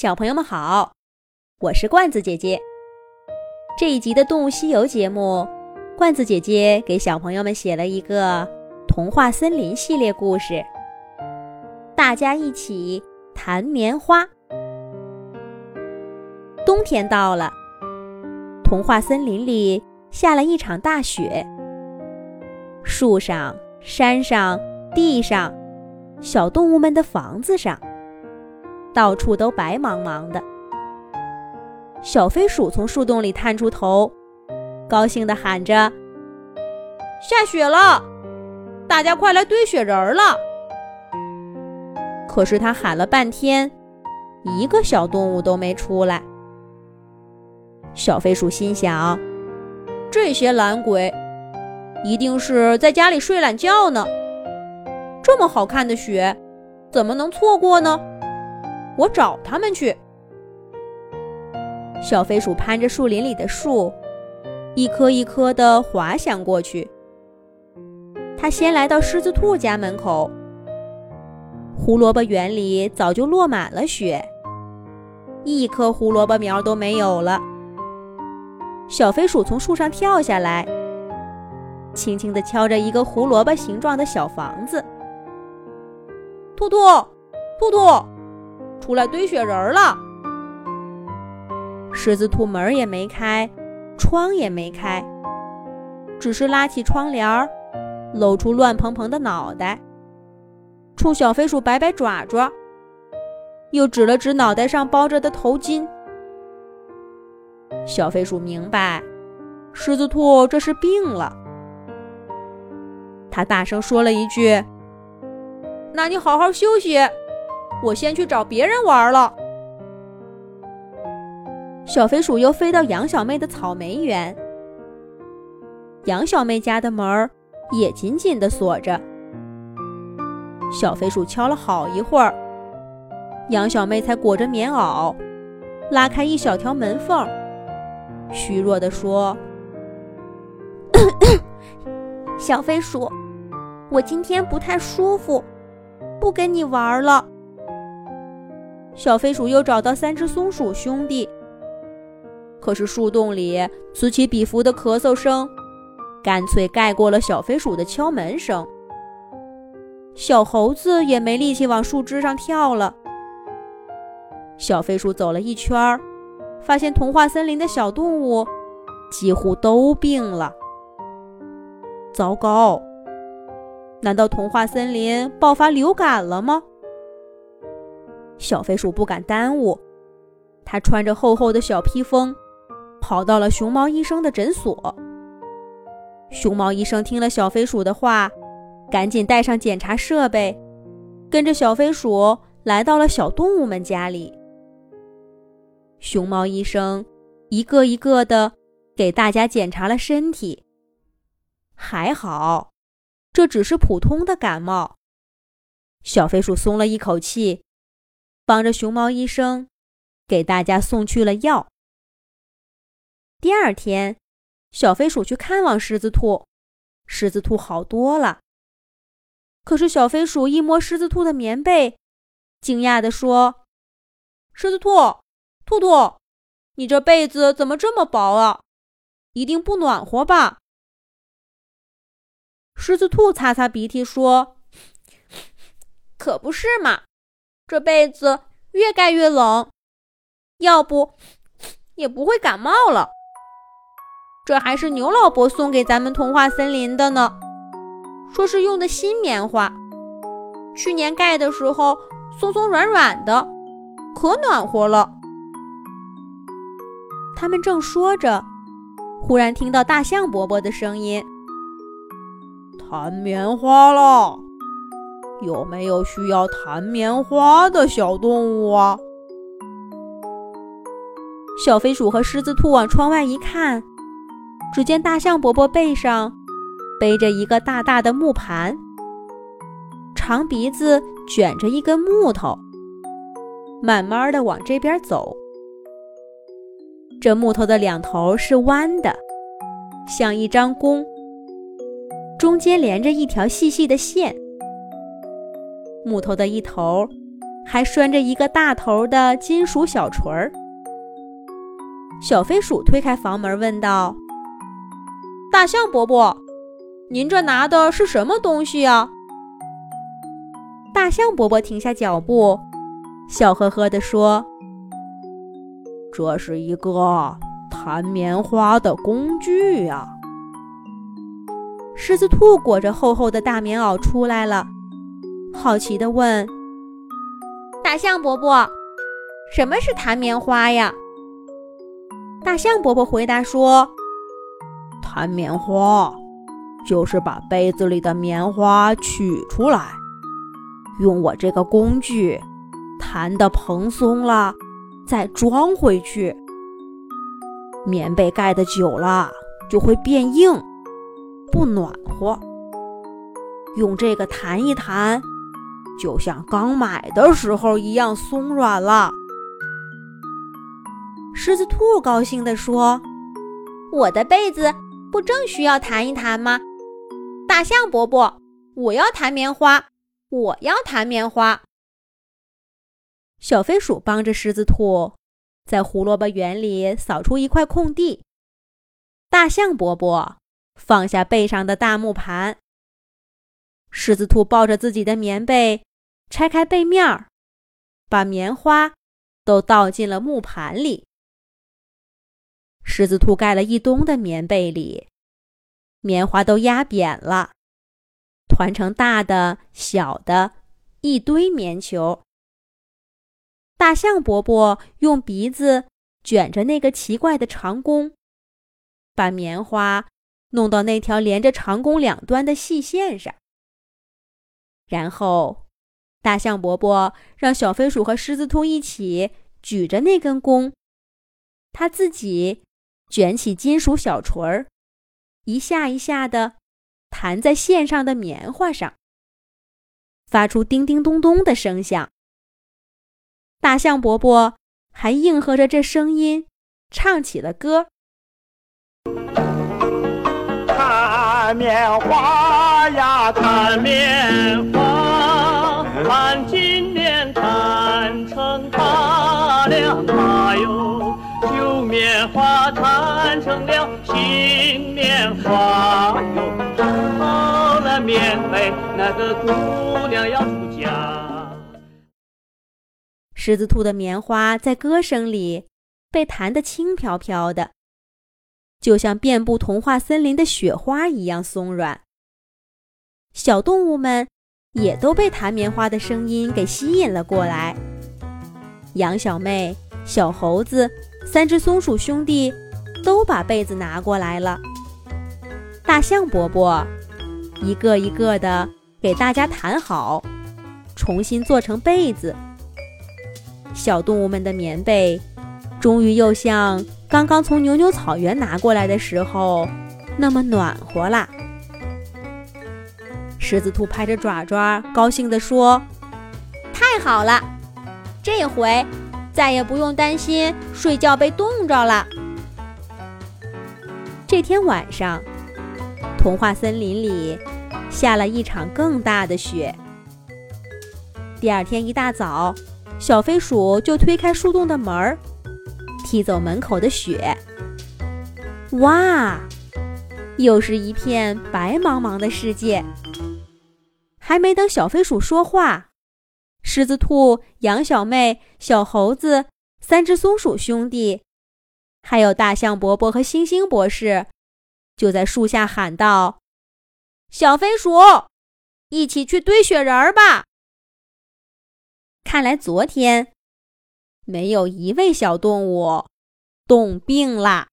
小朋友们好，我是罐子姐姐。这一集的《动物西游》节目，罐子姐姐给小朋友们写了一个童话森林系列故事。大家一起弹棉花。冬天到了，童话森林里下了一场大雪，树上、山上、地上，小动物们的房子上。到处都白茫茫的。小飞鼠从树洞里探出头，高兴地喊着：“下雪了，大家快来堆雪人了！”可是他喊了半天，一个小动物都没出来。小飞鼠心想：“这些懒鬼，一定是在家里睡懒觉呢。这么好看的雪，怎么能错过呢？”我找他们去。小飞鼠攀着树林里的树，一棵一棵地滑翔过去。它先来到狮子兔家门口，胡萝卜园里早就落满了雪，一颗胡萝卜苗都没有了。小飞鼠从树上跳下来，轻轻地敲着一个胡萝卜形状的小房子。兔兔，兔兔。出来堆雪人了。狮子兔门也没开，窗也没开，只是拉起窗帘，露出乱蓬蓬的脑袋，冲小飞鼠摆摆爪爪，又指了指脑袋上包着的头巾。小飞鼠明白，狮子兔这是病了。他大声说了一句：“那你好好休息。”我先去找别人玩了。小飞鼠又飞到杨小妹的草莓园，杨小妹家的门儿也紧紧的锁着。小飞鼠敲了好一会儿，杨小妹才裹着棉袄，拉开一小条门缝，虚弱的说：“小飞鼠，我今天不太舒服，不跟你玩了。”小飞鼠又找到三只松鼠兄弟，可是树洞里此起彼伏的咳嗽声，干脆盖过了小飞鼠的敲门声。小猴子也没力气往树枝上跳了。小飞鼠走了一圈，发现童话森林的小动物几乎都病了。糟糕！难道童话森林爆发流感了吗？小飞鼠不敢耽误，它穿着厚厚的小披风，跑到了熊猫医生的诊所。熊猫医生听了小飞鼠的话，赶紧带上检查设备，跟着小飞鼠来到了小动物们家里。熊猫医生一个一个的给大家检查了身体，还好，这只是普通的感冒。小飞鼠松了一口气。帮着熊猫医生给大家送去了药。第二天，小飞鼠去看望狮子兔，狮子兔好多了。可是小飞鼠一摸狮子兔的棉被，惊讶地说：“狮子兔，兔兔，你这被子怎么这么薄啊？一定不暖和吧？”狮子兔擦擦鼻涕说：“可不是嘛。”这被子越盖越冷，要不也不会感冒了。这还是牛老伯送给咱们童话森林的呢，说是用的新棉花。去年盖的时候松松软软的，可暖和了。他们正说着，忽然听到大象伯伯的声音：“弹棉花了。”有没有需要弹棉花的小动物啊？小飞鼠和狮子兔往窗外一看，只见大象伯伯背上背着一个大大的木盘，长鼻子卷着一根木头，慢慢的往这边走。这木头的两头是弯的，像一张弓，中间连着一条细细的线。木头的一头还拴着一个大头的金属小锤儿。小飞鼠推开房门，问道：“大象伯伯，您这拿的是什么东西呀？”大象伯伯停下脚步，笑呵呵地说：“这是一个弹棉花的工具呀。”狮子兔裹着厚厚的大棉袄出来了，好奇地问：“大象伯伯，什么是弹棉花呀？”大象伯伯回答说：“弹棉花就是把杯子里的棉花取出来。”用我这个工具弹得蓬松了，再装回去。棉被盖得久了就会变硬，不暖和。用这个弹一弹，就像刚买的时候一样松软了。狮子兔高兴地说：“我的被子不正需要弹一弹吗？”大象伯伯，我要弹棉花。我要弹棉花。小飞鼠帮着狮子兔在胡萝卜园里扫出一块空地。大象伯伯放下背上的大木盘。狮子兔抱着自己的棉被，拆开背面儿，把棉花都倒进了木盘里。狮子兔盖了一冬的棉被里，棉花都压扁了。团成大的、小的，一堆棉球。大象伯伯用鼻子卷着那个奇怪的长弓，把棉花弄到那条连着长弓两端的细线上。然后，大象伯伯让小飞鼠和狮子兔一起举着那根弓，他自己卷起金属小锤儿，一下一下的。弹在线上的棉花上，发出叮叮咚咚的声响。大象伯伯还应和着这声音，唱起了歌：“弹棉花呀，弹棉花，弹金莲，弹成大两把哟，旧棉花弹成了新棉花哟。”好了棉被，那个姑娘要出嫁。狮子兔的棉花在歌声里被弹得轻飘飘的，就像遍布童话森林的雪花一样松软。小动物们也都被弹棉花的声音给吸引了过来。羊小妹、小猴子、三只松鼠兄弟都把被子拿过来了。大象伯伯。一个一个的给大家弹好，重新做成被子。小动物们的棉被，终于又像刚刚从牛牛草原拿过来的时候那么暖和啦。狮子兔拍着爪爪，高兴地说：“太好了，这回再也不用担心睡觉被冻着了。”这天晚上。童话森林里下了一场更大的雪。第二天一大早，小飞鼠就推开树洞的门儿，踢走门口的雪。哇，又是一片白茫茫的世界。还没等小飞鼠说话，狮子兔、羊小妹、小猴子、三只松鼠兄弟，还有大象伯伯和星星博士。就在树下喊道：“小飞鼠，一起去堆雪人儿吧！”看来昨天没有一位小动物冻病了。